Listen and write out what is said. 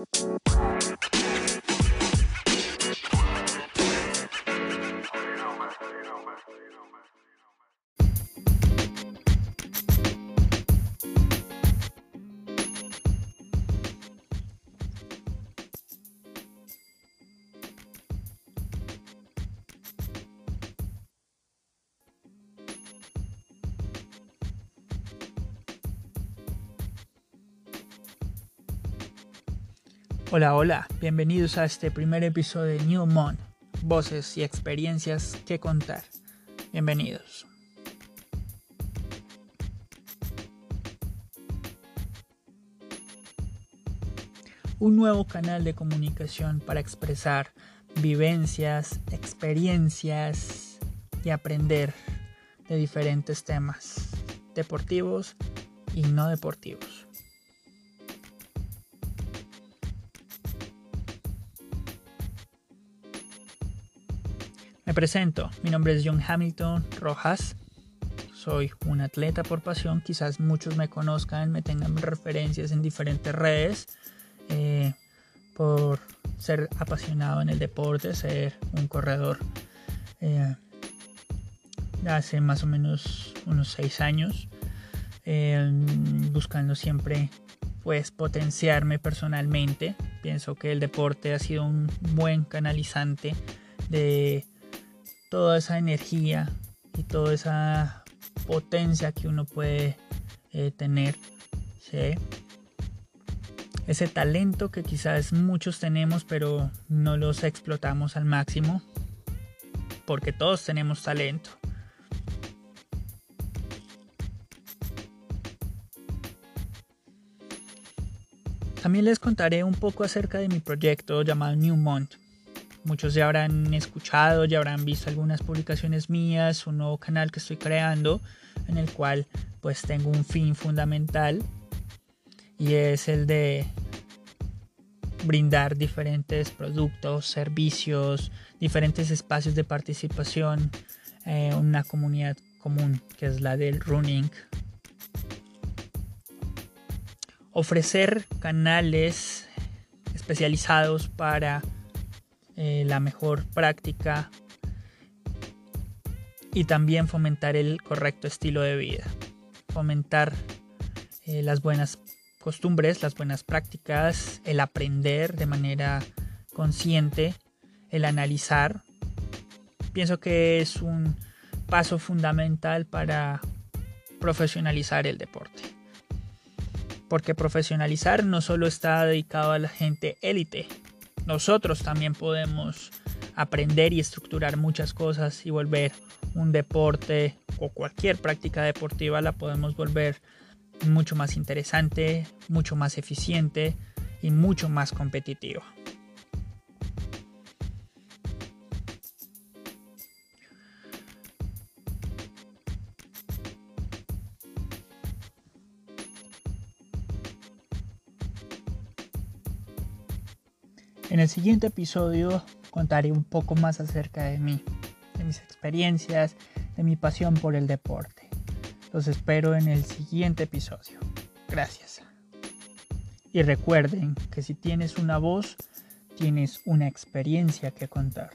Música Hola, hola, bienvenidos a este primer episodio de New Mon, voces y experiencias que contar. Bienvenidos. Un nuevo canal de comunicación para expresar vivencias, experiencias y aprender de diferentes temas deportivos y no deportivos. Me presento, mi nombre es John Hamilton Rojas, soy un atleta por pasión, quizás muchos me conozcan, me tengan referencias en diferentes redes eh, por ser apasionado en el deporte, ser un corredor. Eh, hace más o menos unos seis años, eh, buscando siempre pues potenciarme personalmente. Pienso que el deporte ha sido un buen canalizante de toda esa energía y toda esa potencia que uno puede eh, tener. Ese talento que quizás muchos tenemos pero no los explotamos al máximo. Porque todos tenemos talento. También les contaré un poco acerca de mi proyecto llamado Newmont Muchos ya habrán escuchado, ya habrán visto algunas publicaciones mías, un nuevo canal que estoy creando en el cual pues tengo un fin fundamental y es el de brindar diferentes productos, servicios, diferentes espacios de participación, en una comunidad común que es la del running. Ofrecer canales especializados para eh, la mejor práctica y también fomentar el correcto estilo de vida, fomentar eh, las buenas costumbres, las buenas prácticas, el aprender de manera consciente, el analizar. Pienso que es un paso fundamental para profesionalizar el deporte. Porque profesionalizar no solo está dedicado a la gente élite, nosotros también podemos aprender y estructurar muchas cosas y volver un deporte o cualquier práctica deportiva la podemos volver mucho más interesante, mucho más eficiente y mucho más competitiva. En el siguiente episodio contaré un poco más acerca de mí, de mis experiencias, de mi pasión por el deporte. Los espero en el siguiente episodio. Gracias. Y recuerden que si tienes una voz, tienes una experiencia que contar.